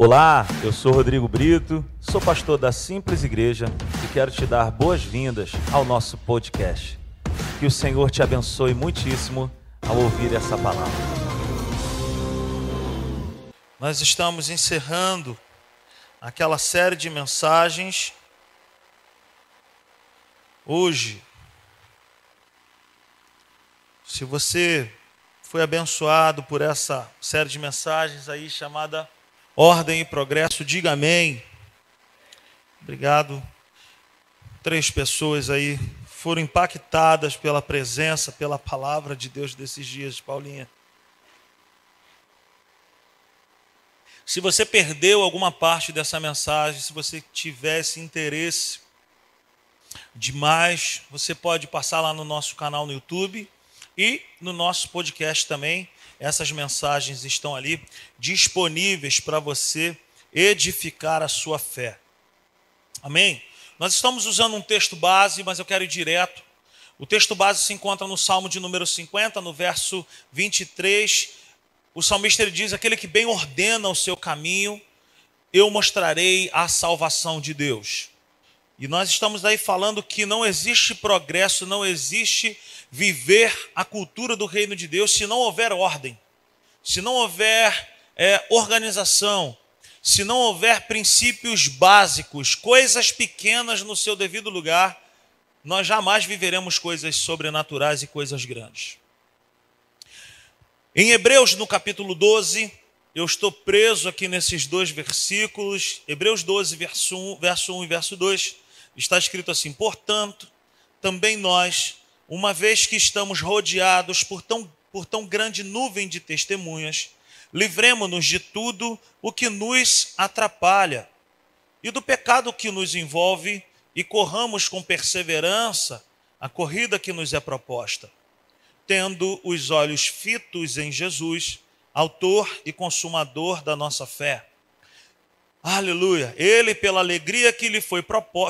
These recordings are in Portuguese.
Olá, eu sou Rodrigo Brito, sou pastor da Simples Igreja e quero te dar boas-vindas ao nosso podcast. Que o Senhor te abençoe muitíssimo ao ouvir essa palavra. Nós estamos encerrando aquela série de mensagens hoje. Se você foi abençoado por essa série de mensagens aí chamada Ordem e Progresso, diga amém. Obrigado. Três pessoas aí foram impactadas pela presença, pela palavra de Deus desses dias, Paulinha. Se você perdeu alguma parte dessa mensagem, se você tivesse interesse demais, você pode passar lá no nosso canal no YouTube e no nosso podcast também. Essas mensagens estão ali disponíveis para você edificar a sua fé. Amém? Nós estamos usando um texto base, mas eu quero ir direto. O texto base se encontra no Salmo de número 50, no verso 23 o salmista ele diz: aquele que bem ordena o seu caminho, eu mostrarei a salvação de Deus. E nós estamos aí falando que não existe progresso, não existe viver a cultura do reino de Deus se não houver ordem, se não houver é, organização, se não houver princípios básicos, coisas pequenas no seu devido lugar, nós jamais viveremos coisas sobrenaturais e coisas grandes. Em Hebreus, no capítulo 12, eu estou preso aqui nesses dois versículos. Hebreus 12, verso 1, verso 1 e verso 2, está escrito assim: Portanto, também nós, uma vez que estamos rodeados por tão, por tão grande nuvem de testemunhas, livremos-nos de tudo o que nos atrapalha e do pecado que nos envolve e corramos com perseverança a corrida que nos é proposta tendo os olhos fitos em Jesus, autor e consumador da nossa fé. Aleluia! Ele, pela alegria que lhe, foi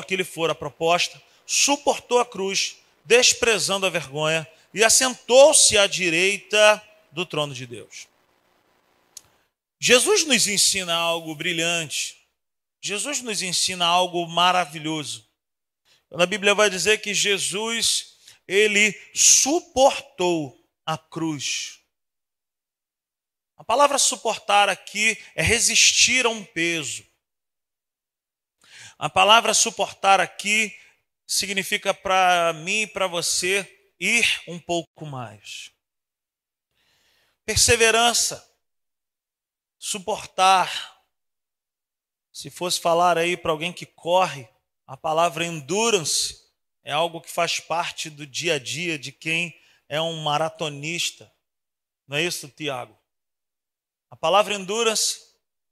que lhe fora proposta, suportou a cruz, desprezando a vergonha, e assentou-se à direita do trono de Deus. Jesus nos ensina algo brilhante. Jesus nos ensina algo maravilhoso. A Bíblia vai dizer que Jesus ele suportou a cruz. A palavra suportar aqui é resistir a um peso. A palavra suportar aqui significa para mim e para você ir um pouco mais. Perseverança, suportar. Se fosse falar aí para alguém que corre, a palavra endurance é algo que faz parte do dia a dia de quem é um maratonista. Não é isso, Tiago? A palavra endurance,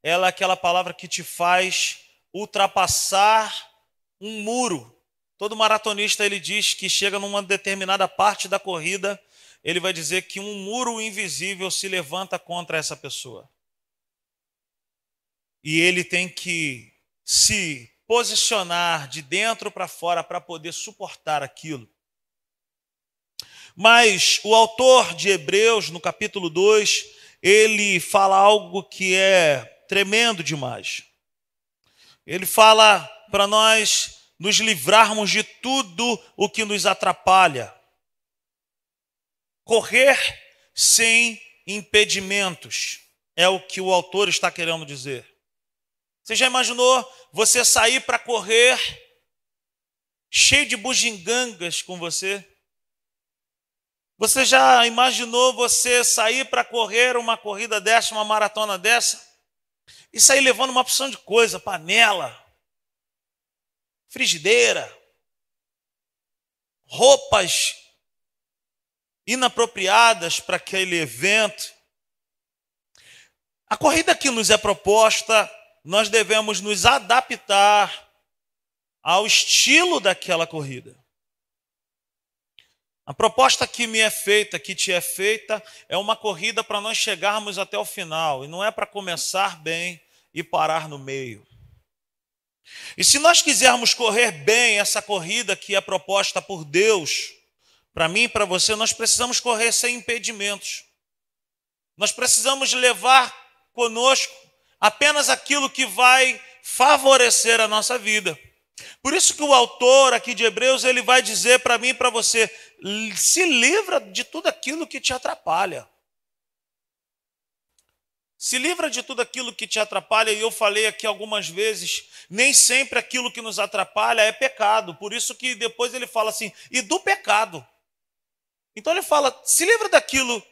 ela é aquela palavra que te faz ultrapassar um muro. Todo maratonista ele diz que chega numa determinada parte da corrida, ele vai dizer que um muro invisível se levanta contra essa pessoa. E ele tem que se posicionar de dentro para fora para poder suportar aquilo. Mas o autor de Hebreus, no capítulo 2, ele fala algo que é tremendo demais. Ele fala para nós nos livrarmos de tudo o que nos atrapalha. Correr sem impedimentos é o que o autor está querendo dizer. Você já imaginou você sair para correr cheio de bugigangas com você? Você já imaginou você sair para correr uma corrida dessa, uma maratona dessa? E sair levando uma opção de coisa, panela, frigideira, roupas inapropriadas para aquele evento. A corrida que nos é proposta nós devemos nos adaptar ao estilo daquela corrida. A proposta que me é feita, que te é feita, é uma corrida para nós chegarmos até o final, e não é para começar bem e parar no meio. E se nós quisermos correr bem essa corrida que é proposta por Deus, para mim e para você, nós precisamos correr sem impedimentos. Nós precisamos levar conosco apenas aquilo que vai favorecer a nossa vida. Por isso que o autor aqui de Hebreus, ele vai dizer para mim e para você, se livra de tudo aquilo que te atrapalha. Se livra de tudo aquilo que te atrapalha, e eu falei aqui algumas vezes, nem sempre aquilo que nos atrapalha é pecado. Por isso que depois ele fala assim, e do pecado. Então ele fala, se livra daquilo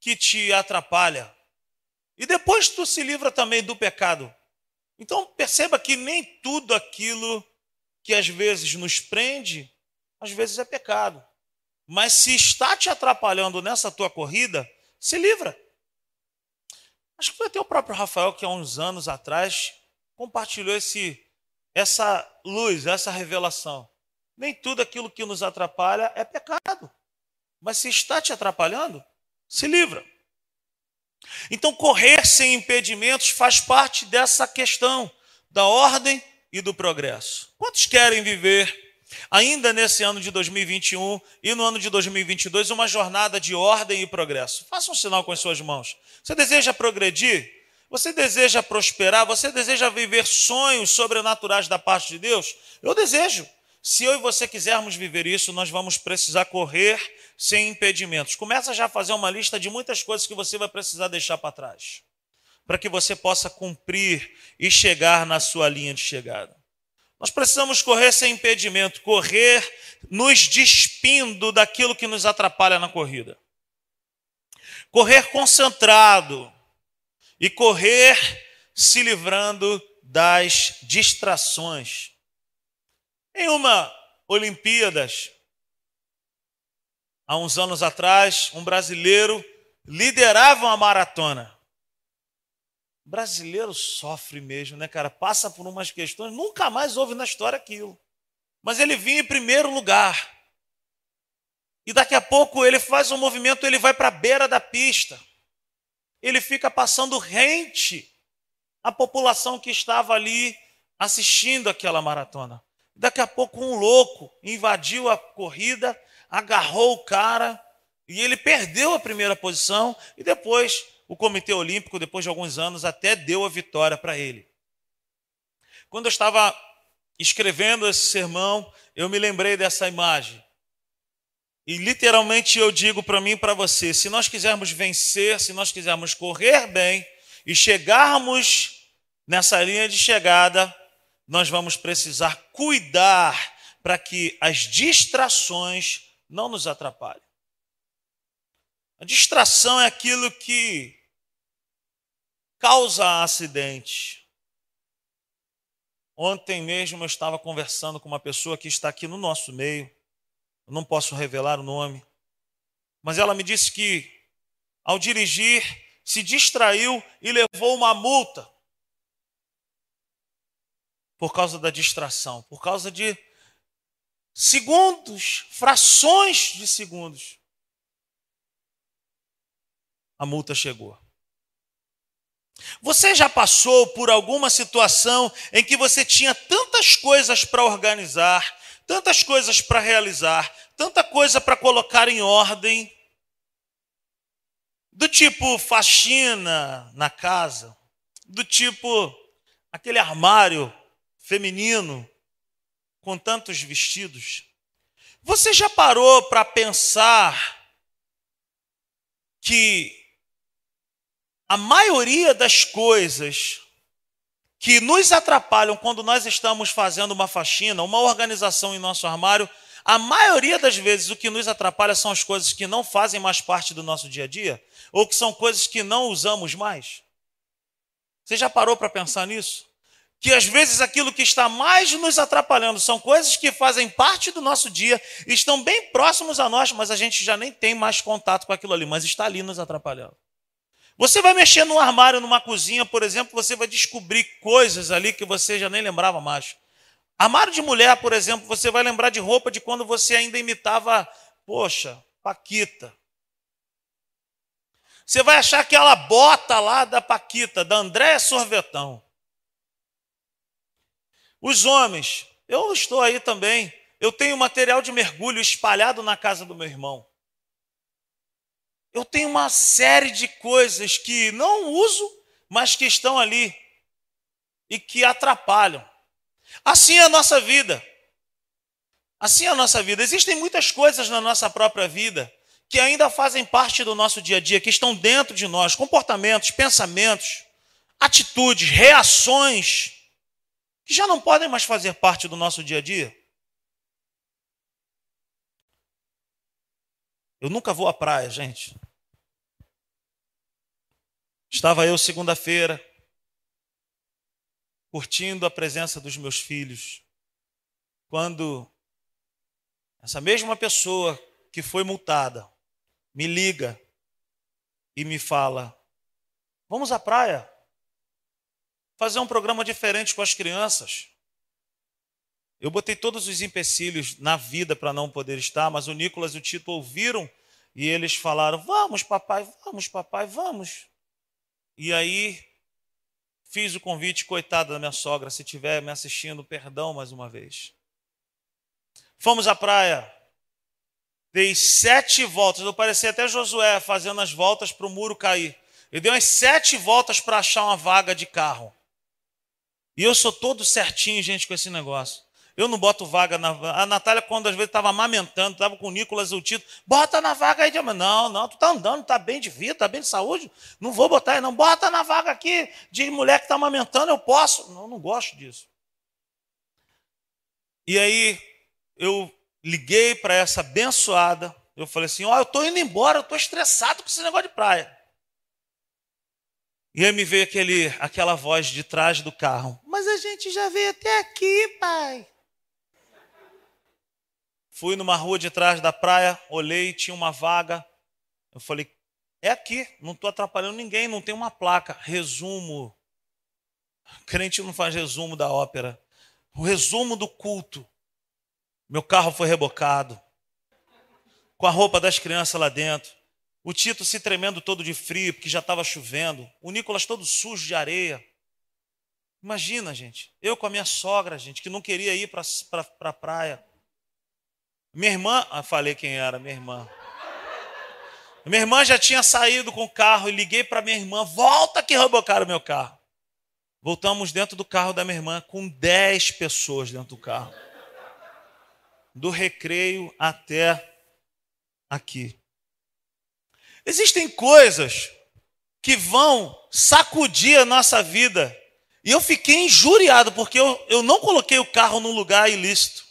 que te atrapalha. E depois tu se livra também do pecado. Então perceba que nem tudo aquilo que às vezes nos prende, às vezes é pecado. Mas se está te atrapalhando nessa tua corrida, se livra. Acho que foi até o próprio Rafael que há uns anos atrás compartilhou esse, essa luz, essa revelação. Nem tudo aquilo que nos atrapalha é pecado. Mas se está te atrapalhando, se livra. Então, correr sem impedimentos faz parte dessa questão da ordem e do progresso. Quantos querem viver ainda nesse ano de 2021 e no ano de 2022 uma jornada de ordem e progresso? Faça um sinal com as suas mãos. Você deseja progredir? Você deseja prosperar? Você deseja viver sonhos sobrenaturais da parte de Deus? Eu desejo. Se eu e você quisermos viver isso, nós vamos precisar correr sem impedimentos. Começa já a fazer uma lista de muitas coisas que você vai precisar deixar para trás, para que você possa cumprir e chegar na sua linha de chegada. Nós precisamos correr sem impedimento, correr nos despindo daquilo que nos atrapalha na corrida. Correr concentrado e correr se livrando das distrações. Em uma Olimpíadas, há uns anos atrás, um brasileiro liderava uma maratona. Brasileiro sofre mesmo, né, cara? Passa por umas questões, nunca mais ouve na história aquilo. Mas ele vinha em primeiro lugar. E daqui a pouco ele faz um movimento, ele vai para a beira da pista. Ele fica passando rente à população que estava ali assistindo aquela maratona. Daqui a pouco um louco invadiu a corrida, agarrou o cara e ele perdeu a primeira posição e depois o Comitê Olímpico, depois de alguns anos, até deu a vitória para ele. Quando eu estava escrevendo esse sermão, eu me lembrei dessa imagem. E literalmente eu digo para mim e para você: se nós quisermos vencer, se nós quisermos correr bem e chegarmos nessa linha de chegada, nós vamos precisar cuidar para que as distrações não nos atrapalhem. A distração é aquilo que causa acidente. Ontem mesmo eu estava conversando com uma pessoa que está aqui no nosso meio, eu não posso revelar o nome, mas ela me disse que, ao dirigir, se distraiu e levou uma multa por causa da distração, por causa de segundos, frações de segundos. A multa chegou. Você já passou por alguma situação em que você tinha tantas coisas para organizar, tantas coisas para realizar, tanta coisa para colocar em ordem, do tipo faxina na casa, do tipo aquele armário feminino com tantos vestidos. Você já parou para pensar que a maioria das coisas que nos atrapalham quando nós estamos fazendo uma faxina, uma organização em nosso armário, a maioria das vezes o que nos atrapalha são as coisas que não fazem mais parte do nosso dia a dia, ou que são coisas que não usamos mais. Você já parou para pensar nisso? que às vezes aquilo que está mais nos atrapalhando são coisas que fazem parte do nosso dia, estão bem próximos a nós, mas a gente já nem tem mais contato com aquilo ali, mas está ali nos atrapalhando. Você vai mexer num armário, numa cozinha, por exemplo, você vai descobrir coisas ali que você já nem lembrava mais. Armário de mulher, por exemplo, você vai lembrar de roupa de quando você ainda imitava, poxa, Paquita. Você vai achar aquela bota lá da Paquita, da Andréa Sorvetão. Os homens, eu estou aí também. Eu tenho material de mergulho espalhado na casa do meu irmão. Eu tenho uma série de coisas que não uso, mas que estão ali. e que atrapalham. Assim é a nossa vida. Assim é a nossa vida. Existem muitas coisas na nossa própria vida que ainda fazem parte do nosso dia a dia, que estão dentro de nós, comportamentos, pensamentos, atitudes, reações, que já não podem mais fazer parte do nosso dia a dia. Eu nunca vou à praia, gente. Estava eu segunda-feira, curtindo a presença dos meus filhos, quando essa mesma pessoa que foi multada me liga e me fala: Vamos à praia, fazer um programa diferente com as crianças. Eu botei todos os empecilhos na vida para não poder estar, mas o Nicolas e o Tito ouviram e eles falaram: Vamos, papai, vamos, papai, vamos. E aí fiz o convite, coitada da minha sogra, se estiver me assistindo, perdão mais uma vez. Fomos à praia, dei sete voltas. Eu parecia até Josué fazendo as voltas para o muro cair. Eu dei umas sete voltas para achar uma vaga de carro. E eu sou todo certinho, gente, com esse negócio. Eu não boto vaga na. A Natália, quando às vezes estava amamentando, estava com o Nicolas e o Tito, bota na vaga aí de. Não, não, tu tá andando, tá bem de vida, tá bem de saúde. Não vou botar aí, não. Bota na vaga aqui de mulher que está amamentando, eu posso. Não, não gosto disso. E aí eu liguei para essa abençoada. Eu falei assim: Ó, oh, eu estou indo embora, eu estou estressado com esse negócio de praia. E aí me veio aquele, aquela voz de trás do carro: Mas a gente já veio até aqui, pai. Fui numa rua de trás da praia, olhei, tinha uma vaga. Eu falei: É aqui, não estou atrapalhando ninguém, não tem uma placa. Resumo. Crente não faz resumo da ópera. O resumo do culto. Meu carro foi rebocado. Com a roupa das crianças lá dentro. O Tito se tremendo todo de frio, porque já estava chovendo. O Nicolas todo sujo de areia. Imagina, gente. Eu com a minha sogra, gente, que não queria ir para a pra praia. Minha irmã, ah, falei quem era, minha irmã. Minha irmã já tinha saído com o carro e liguei para minha irmã: volta que rebocaram meu carro. Voltamos dentro do carro da minha irmã com 10 pessoas dentro do carro do recreio até aqui. Existem coisas que vão sacudir a nossa vida. E eu fiquei injuriado porque eu, eu não coloquei o carro num lugar ilícito.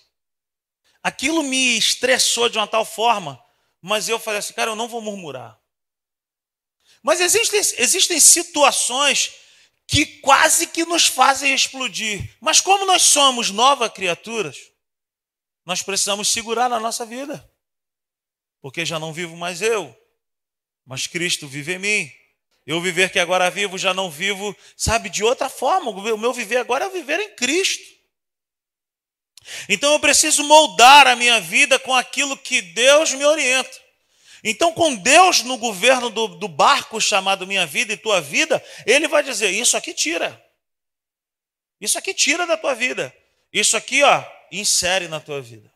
Aquilo me estressou de uma tal forma, mas eu falei assim, cara, eu não vou murmurar. Mas existem, existem situações que quase que nos fazem explodir. Mas como nós somos novas criaturas, nós precisamos segurar na nossa vida. Porque já não vivo mais eu, mas Cristo vive em mim. Eu viver que agora vivo, já não vivo, sabe, de outra forma. O meu viver agora é viver em Cristo. Então eu preciso moldar a minha vida com aquilo que Deus me orienta. Então, com Deus no governo do, do barco chamado minha vida e tua vida, Ele vai dizer: Isso aqui tira. Isso aqui tira da tua vida. Isso aqui, ó, insere na tua vida.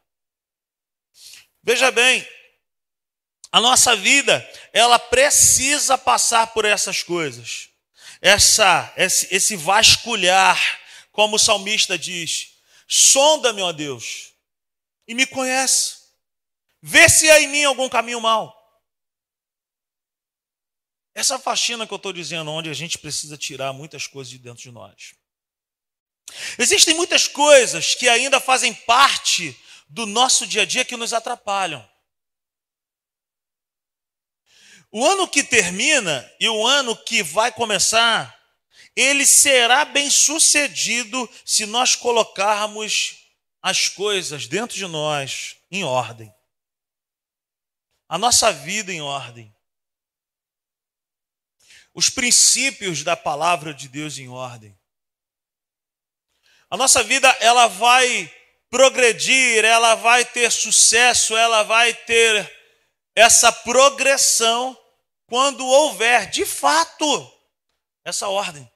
Veja bem, a nossa vida, ela precisa passar por essas coisas. Essa, esse, esse vasculhar, como o salmista diz: sonda-me, ó Deus, e me conhece. Vê se há em mim algum caminho mau. Essa faxina que eu estou dizendo, onde a gente precisa tirar muitas coisas de dentro de nós. Existem muitas coisas que ainda fazem parte do nosso dia a dia que nos atrapalham. O ano que termina e o ano que vai começar, ele será bem sucedido se nós colocarmos as coisas dentro de nós em ordem. A nossa vida em ordem. Os princípios da palavra de Deus em ordem. A nossa vida ela vai progredir, ela vai ter sucesso, ela vai ter essa progressão quando houver de fato essa ordem.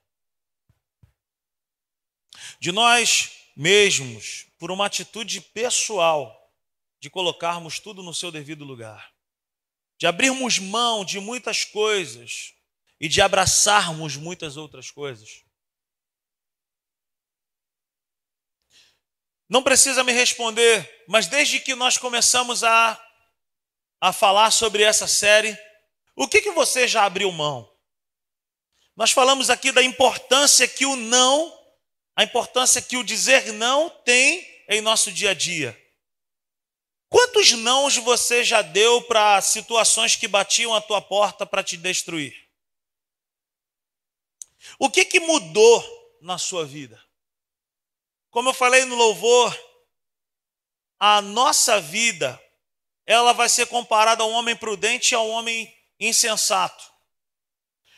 De nós mesmos, por uma atitude pessoal, de colocarmos tudo no seu devido lugar, de abrirmos mão de muitas coisas e de abraçarmos muitas outras coisas. Não precisa me responder, mas desde que nós começamos a, a falar sobre essa série, o que, que você já abriu mão? Nós falamos aqui da importância que o não, a importância que o dizer não tem em nosso dia a dia. Quantos nãos você já deu para situações que batiam a tua porta para te destruir? O que, que mudou na sua vida? Como eu falei no louvor, a nossa vida ela vai ser comparada a um homem prudente e a um homem insensato.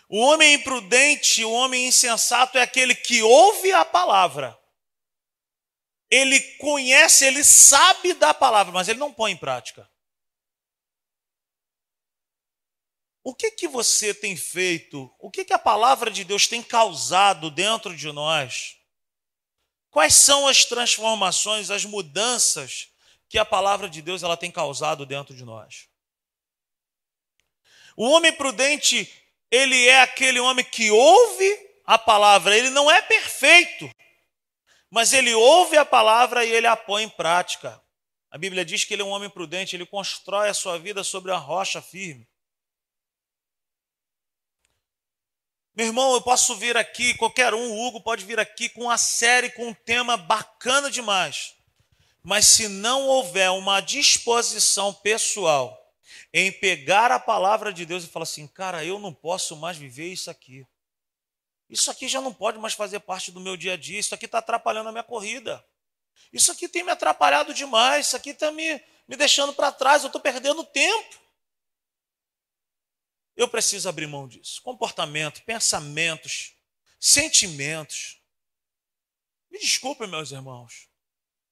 O homem imprudente, o homem insensato é aquele que ouve a palavra. Ele conhece, ele sabe da palavra, mas ele não põe em prática. O que que você tem feito? O que que a palavra de Deus tem causado dentro de nós? Quais são as transformações, as mudanças que a palavra de Deus ela tem causado dentro de nós? O homem prudente, ele é aquele homem que ouve a palavra, ele não é perfeito, mas ele ouve a palavra e ele a põe em prática. A Bíblia diz que ele é um homem prudente, ele constrói a sua vida sobre a rocha firme. Meu irmão, eu posso vir aqui, qualquer um, o Hugo pode vir aqui com uma série, com um tema bacana demais. Mas se não houver uma disposição pessoal em pegar a palavra de Deus e falar assim, cara, eu não posso mais viver isso aqui. Isso aqui já não pode mais fazer parte do meu dia a dia. Isso aqui está atrapalhando a minha corrida. Isso aqui tem me atrapalhado demais. Isso aqui está me, me deixando para trás. Eu estou perdendo tempo. Eu preciso abrir mão disso. Comportamento, pensamentos, sentimentos. Me desculpe, meus irmãos.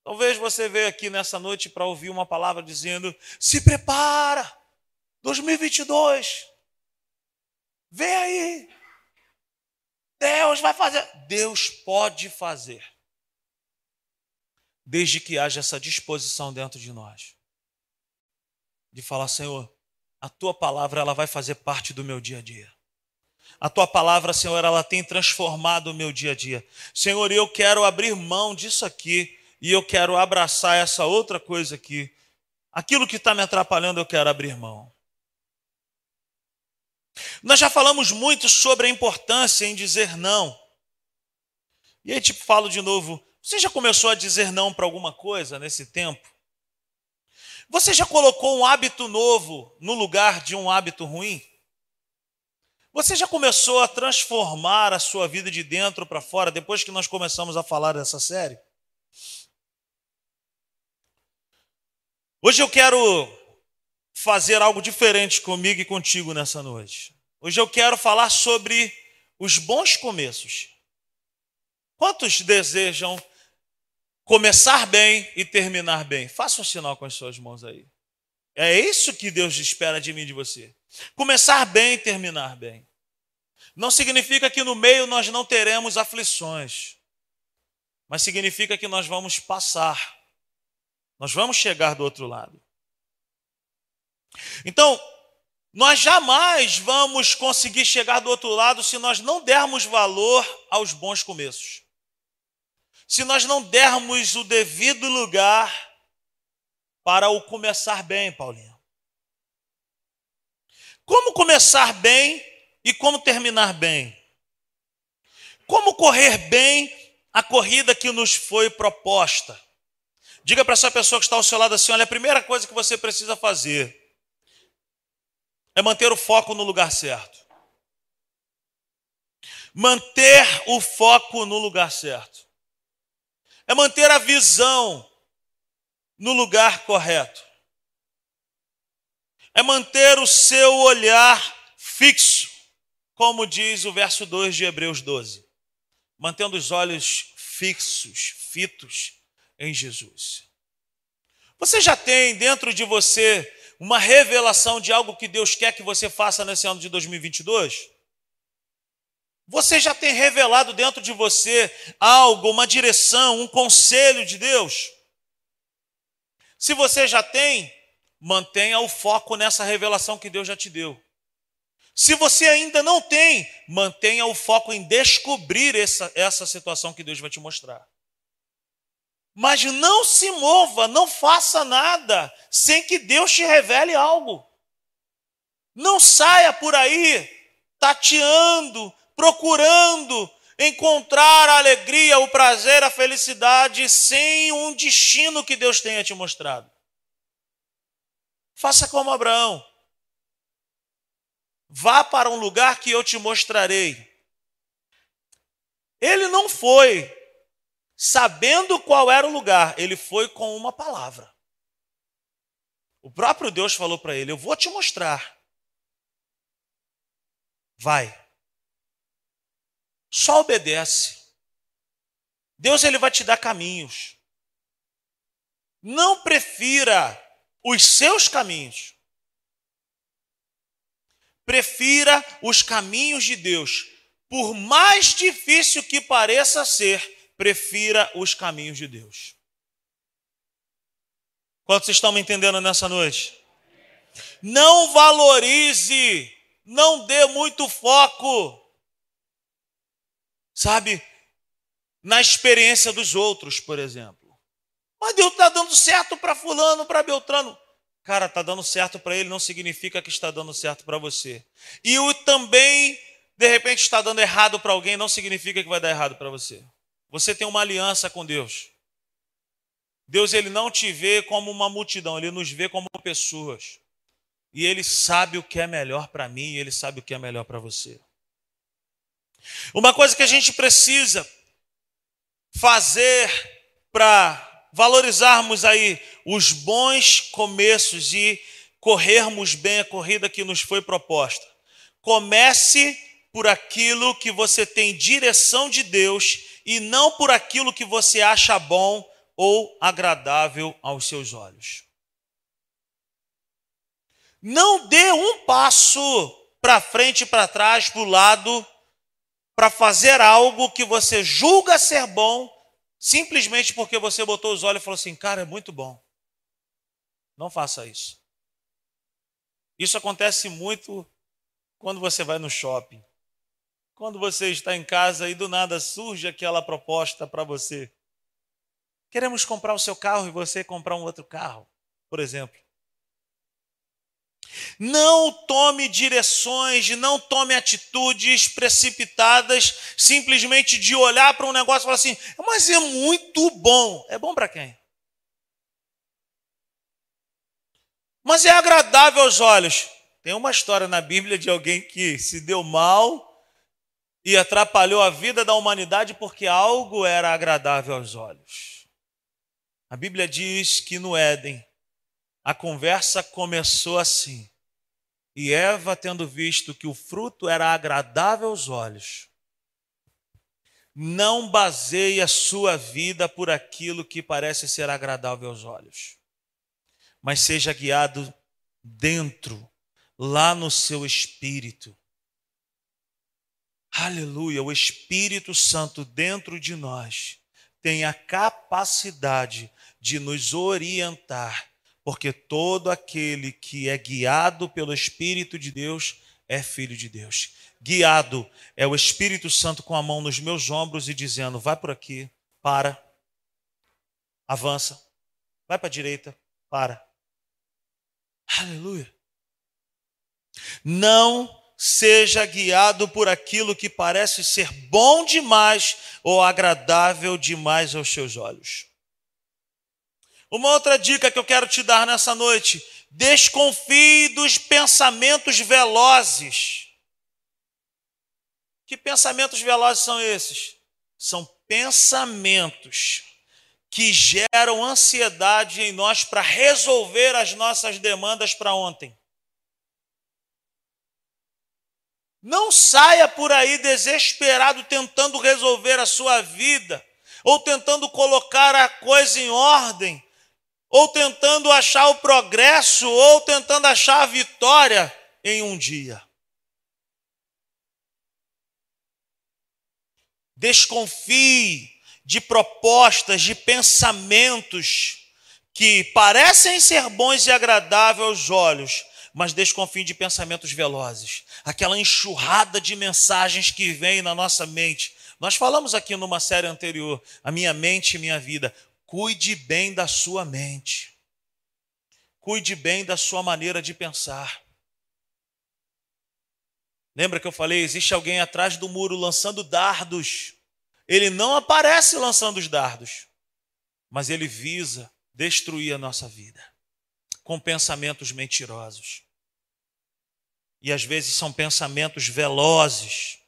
Talvez você veio aqui nessa noite para ouvir uma palavra dizendo: se prepara, 2022, vem aí. Deus vai fazer. Deus pode fazer. Desde que haja essa disposição dentro de nós. De falar, Senhor, a tua palavra ela vai fazer parte do meu dia a dia. A tua palavra, Senhor, ela tem transformado o meu dia a dia. Senhor, eu quero abrir mão disso aqui e eu quero abraçar essa outra coisa aqui. Aquilo que está me atrapalhando, eu quero abrir mão. Nós já falamos muito sobre a importância em dizer não. E aí, tipo, falo de novo: você já começou a dizer não para alguma coisa nesse tempo? Você já colocou um hábito novo no lugar de um hábito ruim? Você já começou a transformar a sua vida de dentro para fora depois que nós começamos a falar dessa série? Hoje eu quero fazer algo diferente comigo e contigo nessa noite. Hoje eu quero falar sobre os bons começos. Quantos desejam começar bem e terminar bem? Faça um sinal com as suas mãos aí. É isso que Deus espera de mim e de você. Começar bem e terminar bem. Não significa que no meio nós não teremos aflições, mas significa que nós vamos passar nós vamos chegar do outro lado. Então, nós jamais vamos conseguir chegar do outro lado se nós não dermos valor aos bons começos. Se nós não dermos o devido lugar para o começar bem, Paulinho. Como começar bem e como terminar bem? Como correr bem a corrida que nos foi proposta? Diga para essa pessoa que está ao seu lado assim: olha, a primeira coisa que você precisa fazer é manter o foco no lugar certo. Manter o foco no lugar certo. É manter a visão no lugar correto. É manter o seu olhar fixo, como diz o verso 2 de Hebreus 12. Mantendo os olhos fixos, fitos em Jesus. Você já tem dentro de você uma revelação de algo que Deus quer que você faça nesse ano de 2022? Você já tem revelado dentro de você algo, uma direção, um conselho de Deus? Se você já tem, mantenha o foco nessa revelação que Deus já te deu. Se você ainda não tem, mantenha o foco em descobrir essa, essa situação que Deus vai te mostrar. Mas não se mova, não faça nada sem que Deus te revele algo. Não saia por aí tateando, procurando encontrar a alegria, o prazer, a felicidade sem um destino que Deus tenha te mostrado. Faça como Abraão. Vá para um lugar que eu te mostrarei. Ele não foi sabendo qual era o lugar, ele foi com uma palavra. O próprio Deus falou para ele: Eu vou te mostrar. Vai. Só obedece. Deus ele vai te dar caminhos. Não prefira os seus caminhos. Prefira os caminhos de Deus. Por mais difícil que pareça ser, prefira os caminhos de Deus. Quantos estão me entendendo nessa noite? Não valorize, não dê muito foco sabe, na experiência dos outros, por exemplo. Mas Deus está dando certo para Fulano, para Beltrano. Cara, está dando certo para ele não significa que está dando certo para você. E o também, de repente, está dando errado para alguém não significa que vai dar errado para você. Você tem uma aliança com Deus. Deus ele não te vê como uma multidão, ele nos vê como pessoas. E ele sabe o que é melhor para mim e ele sabe o que é melhor para você. Uma coisa que a gente precisa fazer para valorizarmos aí os bons começos e corrermos bem a corrida que nos foi proposta. Comece por aquilo que você tem direção de Deus e não por aquilo que você acha bom ou agradável aos seus olhos. Não dê um passo para frente e para trás, para o lado, para fazer algo que você julga ser bom, simplesmente porque você botou os olhos e falou assim: cara, é muito bom. Não faça isso. Isso acontece muito quando você vai no shopping. Quando você está em casa e do nada surge aquela proposta para você. Queremos comprar o seu carro e você comprar um outro carro, por exemplo. Não tome direções, não tome atitudes precipitadas, simplesmente de olhar para um negócio e falar assim: mas é muito bom. É bom para quem? Mas é agradável aos olhos. Tem uma história na Bíblia de alguém que se deu mal e atrapalhou a vida da humanidade porque algo era agradável aos olhos. A Bíblia diz que no Éden a conversa começou assim. E Eva, tendo visto que o fruto era agradável aos olhos, não baseie a sua vida por aquilo que parece ser agradável aos olhos, mas seja guiado dentro, lá no seu espírito. Aleluia, o Espírito Santo dentro de nós tem a capacidade de nos orientar porque todo aquele que é guiado pelo Espírito de Deus é filho de Deus. Guiado é o Espírito Santo com a mão nos meus ombros e dizendo: vai por aqui, para, avança, vai para a direita, para. Aleluia. Não seja guiado por aquilo que parece ser bom demais ou agradável demais aos seus olhos. Uma outra dica que eu quero te dar nessa noite: desconfie dos pensamentos velozes. Que pensamentos velozes são esses? São pensamentos que geram ansiedade em nós para resolver as nossas demandas para ontem. Não saia por aí desesperado tentando resolver a sua vida ou tentando colocar a coisa em ordem ou tentando achar o progresso, ou tentando achar a vitória em um dia. Desconfie de propostas, de pensamentos que parecem ser bons e agradáveis aos olhos, mas desconfie de pensamentos velozes. Aquela enxurrada de mensagens que vem na nossa mente. Nós falamos aqui numa série anterior, a minha mente e minha vida Cuide bem da sua mente. Cuide bem da sua maneira de pensar. Lembra que eu falei, existe alguém atrás do muro lançando dardos. Ele não aparece lançando os dardos, mas ele visa destruir a nossa vida com pensamentos mentirosos. E às vezes são pensamentos velozes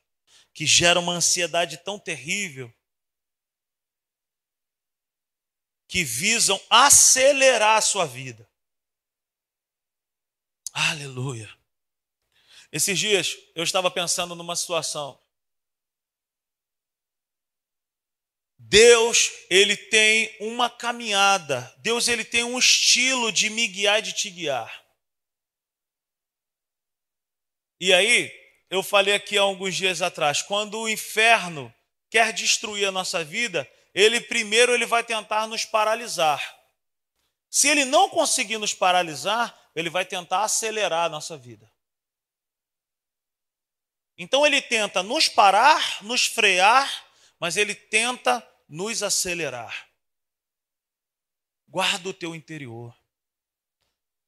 que geram uma ansiedade tão terrível que visam acelerar a sua vida. Aleluia. Esses dias eu estava pensando numa situação. Deus, ele tem uma caminhada. Deus, ele tem um estilo de me guiar e de te guiar. E aí, eu falei aqui há alguns dias atrás, quando o inferno quer destruir a nossa vida, ele primeiro ele vai tentar nos paralisar. Se ele não conseguir nos paralisar, ele vai tentar acelerar a nossa vida. Então ele tenta nos parar, nos frear, mas ele tenta nos acelerar. Guarda o teu interior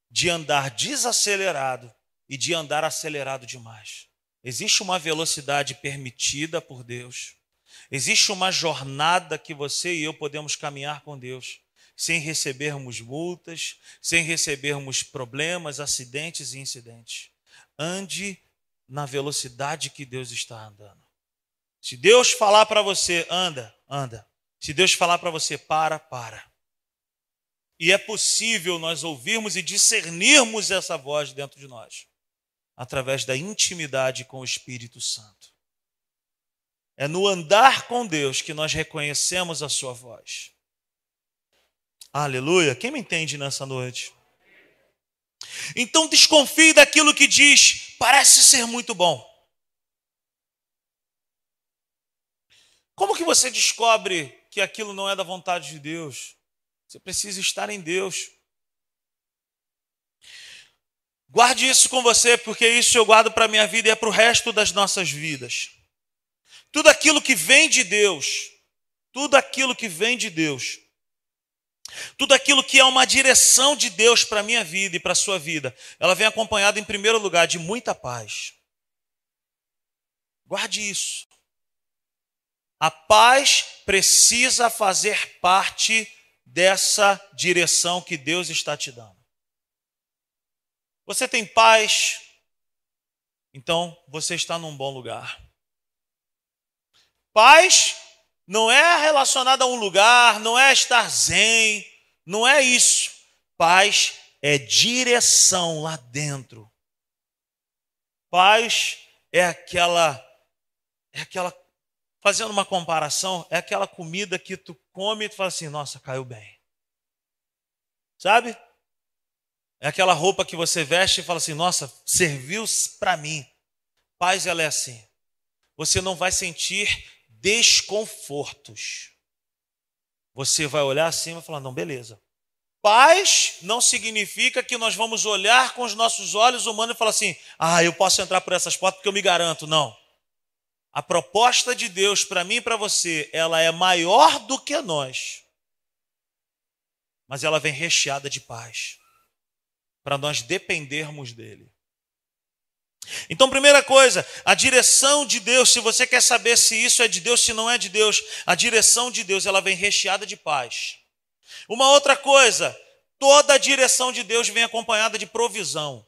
de andar desacelerado e de andar acelerado demais. Existe uma velocidade permitida por Deus. Existe uma jornada que você e eu podemos caminhar com Deus, sem recebermos multas, sem recebermos problemas, acidentes e incidentes. Ande na velocidade que Deus está andando. Se Deus falar para você, anda, anda. Se Deus falar para você, para, para. E é possível nós ouvirmos e discernirmos essa voz dentro de nós, através da intimidade com o Espírito Santo. É no andar com Deus que nós reconhecemos a sua voz. Aleluia. Quem me entende nessa noite? Então desconfie daquilo que diz, parece ser muito bom. Como que você descobre que aquilo não é da vontade de Deus? Você precisa estar em Deus. Guarde isso com você, porque isso eu guardo para a minha vida e é para o resto das nossas vidas. Tudo aquilo que vem de Deus, tudo aquilo que vem de Deus, tudo aquilo que é uma direção de Deus para a minha vida e para a sua vida, ela vem acompanhada, em primeiro lugar, de muita paz. Guarde isso. A paz precisa fazer parte dessa direção que Deus está te dando. Você tem paz, então você está num bom lugar. Paz não é relacionada a um lugar, não é estar zen, não é isso. Paz é direção lá dentro. Paz é aquela é aquela fazendo uma comparação, é aquela comida que tu come e tu fala assim: "Nossa, caiu bem". Sabe? É aquela roupa que você veste e fala assim: "Nossa, serviu para mim". Paz ela é assim. Você não vai sentir desconfortos. Você vai olhar assim e falar: não, beleza. Paz não significa que nós vamos olhar com os nossos olhos humanos e falar assim: ah, eu posso entrar por essas portas porque eu me garanto. Não. A proposta de Deus para mim e para você, ela é maior do que nós. Mas ela vem recheada de paz. Para nós dependermos dele. Então, primeira coisa, a direção de Deus, se você quer saber se isso é de Deus, se não é de Deus, a direção de Deus, ela vem recheada de paz. Uma outra coisa, toda a direção de Deus vem acompanhada de provisão.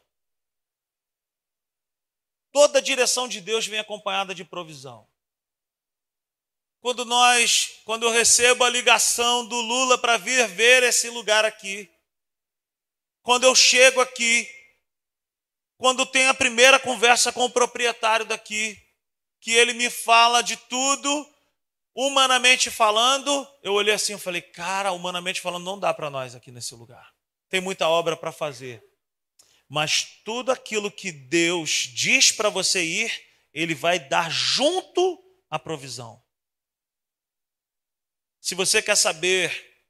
Toda a direção de Deus vem acompanhada de provisão. Quando nós, quando eu recebo a ligação do Lula para vir ver esse lugar aqui, quando eu chego aqui, quando tem a primeira conversa com o proprietário daqui, que ele me fala de tudo, humanamente falando, eu olhei assim e falei, cara, humanamente falando, não dá para nós aqui nesse lugar. Tem muita obra para fazer. Mas tudo aquilo que Deus diz para você ir, Ele vai dar junto à provisão. Se você quer saber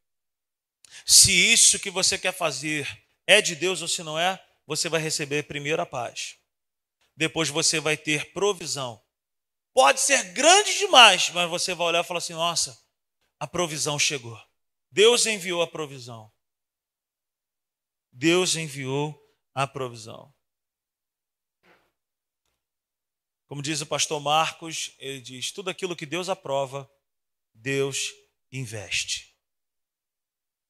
se isso que você quer fazer é de Deus ou se não é, você vai receber primeiro a paz. Depois você vai ter provisão. Pode ser grande demais, mas você vai olhar e falar assim: nossa, a provisão chegou. Deus enviou a provisão. Deus enviou a provisão. Como diz o pastor Marcos, ele diz: tudo aquilo que Deus aprova, Deus investe.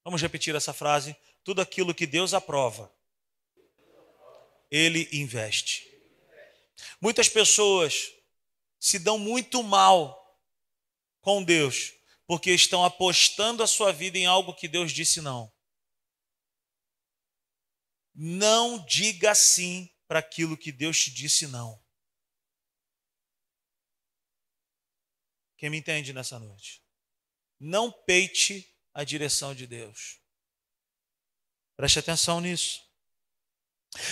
Vamos repetir essa frase? Tudo aquilo que Deus aprova, Ele investe. Muitas pessoas se dão muito mal com Deus, porque estão apostando a sua vida em algo que Deus disse não. Não diga sim para aquilo que Deus te disse não. Quem me entende nessa noite? Não peite a direção de Deus. Preste atenção nisso.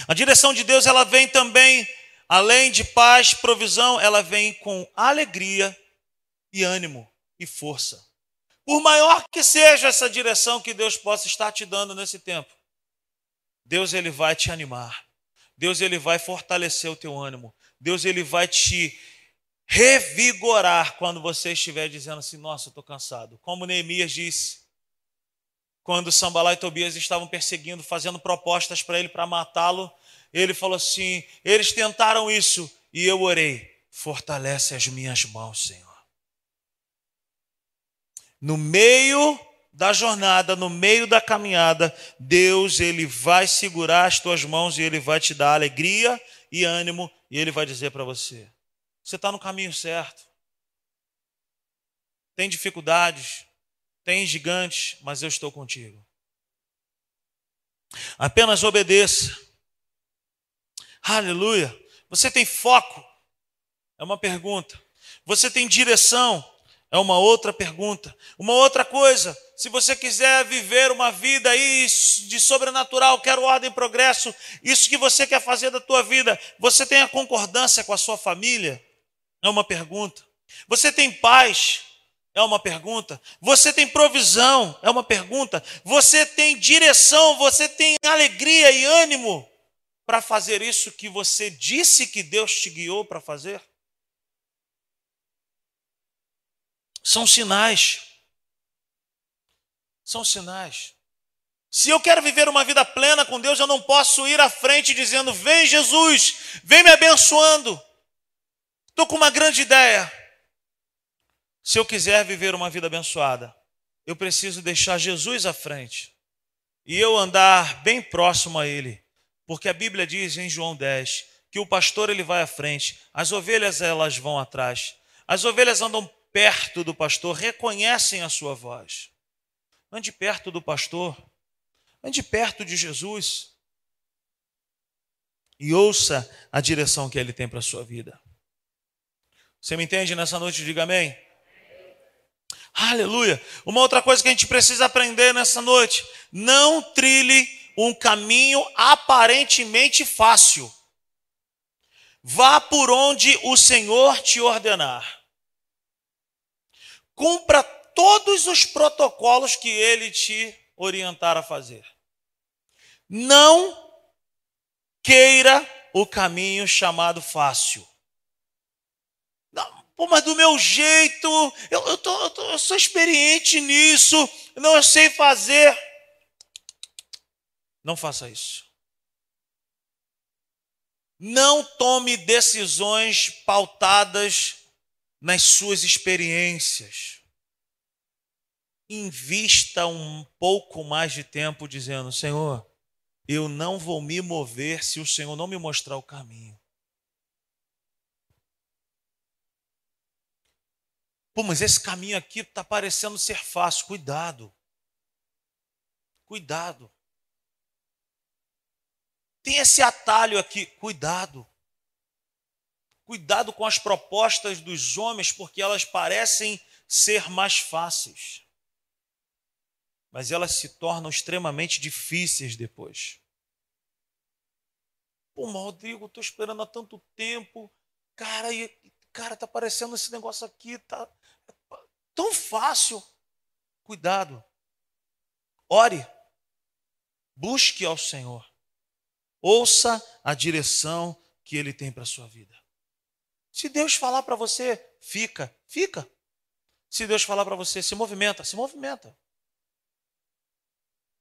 A direção de Deus, ela vem também, além de paz, provisão, ela vem com alegria e ânimo e força. Por maior que seja essa direção que Deus possa estar te dando nesse tempo, Deus ele vai te animar. Deus ele vai fortalecer o teu ânimo. Deus ele vai te revigorar quando você estiver dizendo assim: "Nossa, eu estou cansado". Como Neemias disse, quando Sambalá e Tobias estavam perseguindo, fazendo propostas para ele para matá-lo, ele falou assim: "Eles tentaram isso e eu orei: fortalece as minhas mãos, Senhor". No meio da jornada, no meio da caminhada, Deus ele vai segurar as tuas mãos e ele vai te dar alegria e ânimo e ele vai dizer para você: você está no caminho certo. Tem dificuldades, tem gigantes, mas eu estou contigo. Apenas obedeça. Aleluia. Você tem foco? É uma pergunta. Você tem direção? É uma outra pergunta. Uma outra coisa, se você quiser viver uma vida aí de sobrenatural, quero ordem e progresso, isso que você quer fazer da tua vida, você tem a concordância com a sua família? É uma pergunta. Você tem paz? É uma pergunta. Você tem provisão? É uma pergunta. Você tem direção? Você tem alegria e ânimo para fazer isso que você disse que Deus te guiou para fazer? São sinais. São sinais. Se eu quero viver uma vida plena com Deus, eu não posso ir à frente dizendo: Vem Jesus, vem me abençoando. Estou com uma grande ideia. Se eu quiser viver uma vida abençoada, eu preciso deixar Jesus à frente e eu andar bem próximo a Ele, porque a Bíblia diz em João 10 que o pastor ele vai à frente, as ovelhas elas vão atrás. As ovelhas andam perto do pastor reconhecem a sua voz. Ande perto do pastor, ande perto de Jesus e ouça a direção que ele tem para a sua vida. Você me entende nessa noite? Diga amém. Aleluia. Uma outra coisa que a gente precisa aprender nessa noite: não trilhe um caminho aparentemente fácil. Vá por onde o Senhor te ordenar cumpra todos os protocolos que ele te orientar a fazer. Não queira o caminho chamado fácil. Pô, mas do meu jeito, eu, eu, tô, eu, tô, eu sou experiente nisso, não eu sei fazer. Não faça isso. Não tome decisões pautadas nas suas experiências. Invista um pouco mais de tempo dizendo: Senhor, eu não vou me mover se o Senhor não me mostrar o caminho. Pô, mas esse caminho aqui está parecendo ser fácil. Cuidado. Cuidado. Tem esse atalho aqui. Cuidado. Cuidado com as propostas dos homens, porque elas parecem ser mais fáceis. Mas elas se tornam extremamente difíceis depois. Pô, Rodrigo, estou esperando há tanto tempo. Cara, e, cara, tá parecendo esse negócio aqui, tá tão fácil. Cuidado. Ore. Busque ao Senhor. Ouça a direção que ele tem para a sua vida. Se Deus falar para você, fica, fica. Se Deus falar para você, se movimenta, se movimenta.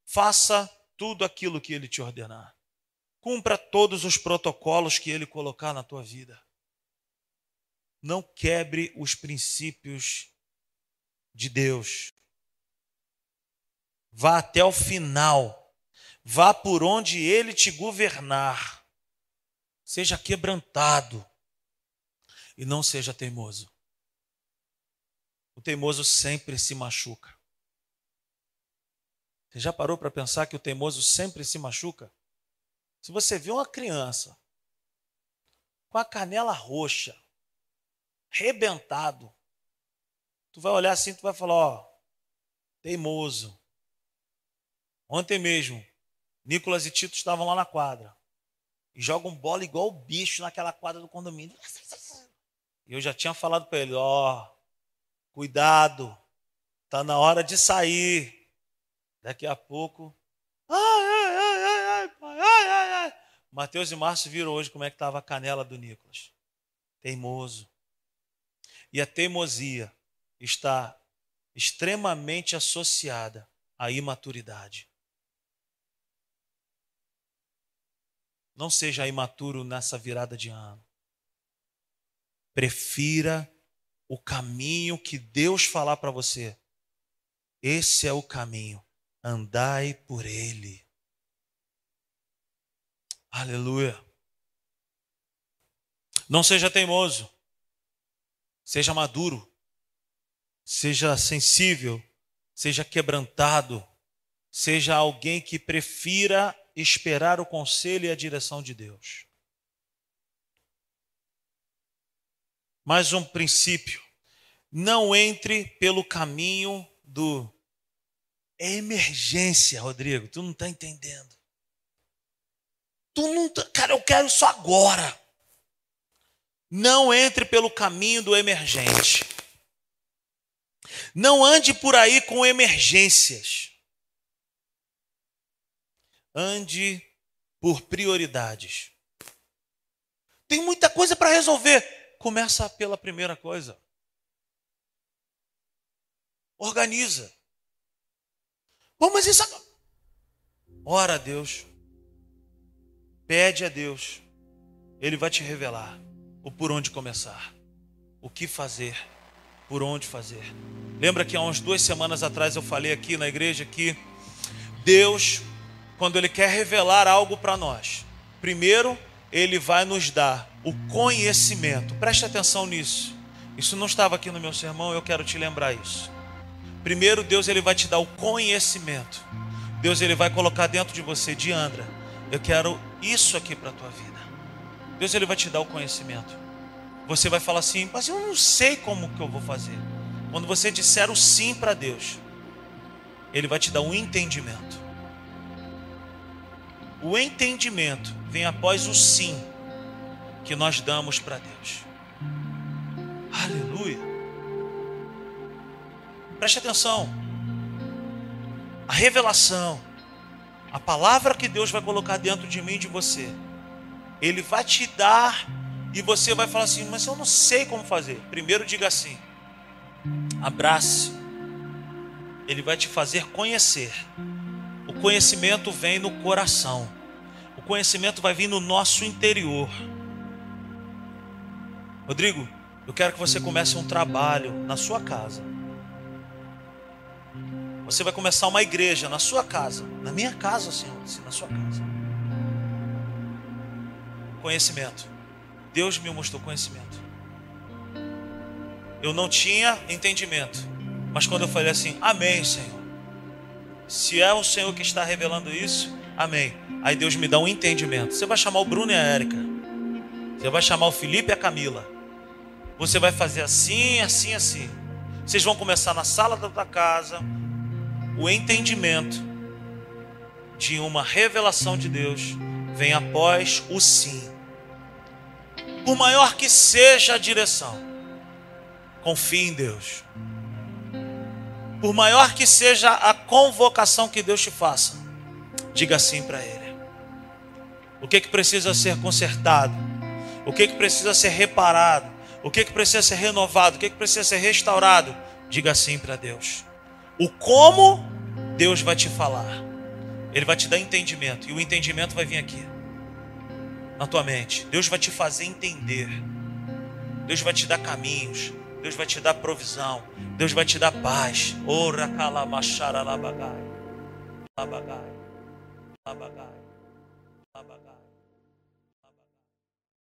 faça tudo aquilo que ele te ordenar. Cumpra todos os protocolos que ele colocar na tua vida. Não quebre os princípios de Deus. Vá até o final. Vá por onde ele te governar. Seja quebrantado e não seja teimoso. O teimoso sempre se machuca. Você já parou para pensar que o teimoso sempre se machuca? Se você vê uma criança com a canela roxa, rebentado, tu vai olhar assim, tu vai falar, ó, teimoso. Ontem mesmo, Nicolas e Tito estavam lá na quadra e jogam bola igual o bicho naquela quadra do condomínio. E eu já tinha falado para ele, ó, cuidado, tá na hora de sair. Daqui a pouco, ai, ai, ai, ai, ai, pai, ai, ai, ai. Mateus e Márcio viram hoje como é que estava a canela do Nicolas. Teimoso. E a teimosia está extremamente associada à imaturidade. Não seja imaturo nessa virada de ano. Prefira o caminho que Deus falar para você. Esse é o caminho. Andai por ele. Aleluia. Não seja teimoso. Seja maduro. Seja sensível. Seja quebrantado. Seja alguém que prefira esperar o conselho e a direção de Deus. mais um princípio. Não entre pelo caminho do. É emergência, Rodrigo. Tu não está entendendo. Tu não tá... Cara, eu quero isso agora. Não entre pelo caminho do emergente. Não ande por aí com emergências. Ande por prioridades. Tem muita coisa para resolver. Começa pela primeira coisa. Organiza. Bom, mas isso. Ora a Deus. Pede a Deus. Ele vai te revelar o por onde começar. O que fazer. Por onde fazer. Lembra que há umas duas semanas atrás eu falei aqui na igreja que Deus, quando Ele quer revelar algo para nós, primeiro Ele vai nos dar o conhecimento. Preste atenção nisso. Isso não estava aqui no meu sermão, eu quero te lembrar isso. Primeiro, Deus ele vai te dar o conhecimento. Deus ele vai colocar dentro de você, Diandra, eu quero isso aqui para a tua vida. Deus ele vai te dar o conhecimento. Você vai falar assim, mas eu não sei como que eu vou fazer. Quando você disser o sim para Deus, Ele vai te dar um entendimento. O entendimento vem após o sim que nós damos para Deus. Aleluia. Preste atenção. A revelação, a palavra que Deus vai colocar dentro de mim e de você, Ele vai te dar e você vai falar assim: Mas eu não sei como fazer. Primeiro, diga assim: abrace. Ele vai te fazer conhecer. O conhecimento vem no coração. O conhecimento vai vir no nosso interior. Rodrigo, eu quero que você comece um trabalho na sua casa. Você vai começar uma igreja na sua casa, na minha casa, Senhor, na sua casa. Conhecimento. Deus me mostrou conhecimento. Eu não tinha entendimento, mas quando eu falei assim, Amém, Senhor. Se é o Senhor que está revelando isso, Amém. Aí Deus me dá um entendimento. Você vai chamar o Bruno e a Érica. Você vai chamar o Felipe e a Camila. Você vai fazer assim, assim, assim. Vocês vão começar na sala da casa o entendimento de uma revelação de Deus vem após o sim. Por maior que seja a direção, confie em Deus. Por maior que seja a convocação que Deus te faça, diga sim para Ele. O que, que precisa ser consertado? O que, que precisa ser reparado? O que, que precisa ser renovado? O que, que precisa ser restaurado? Diga sim para Deus. O como, Deus vai te falar. Ele vai te dar entendimento. E o entendimento vai vir aqui. Na tua mente. Deus vai te fazer entender. Deus vai te dar caminhos. Deus vai te dar provisão. Deus vai te dar paz. Ora calamachara labagai. Labagai. Labagai. Labagai.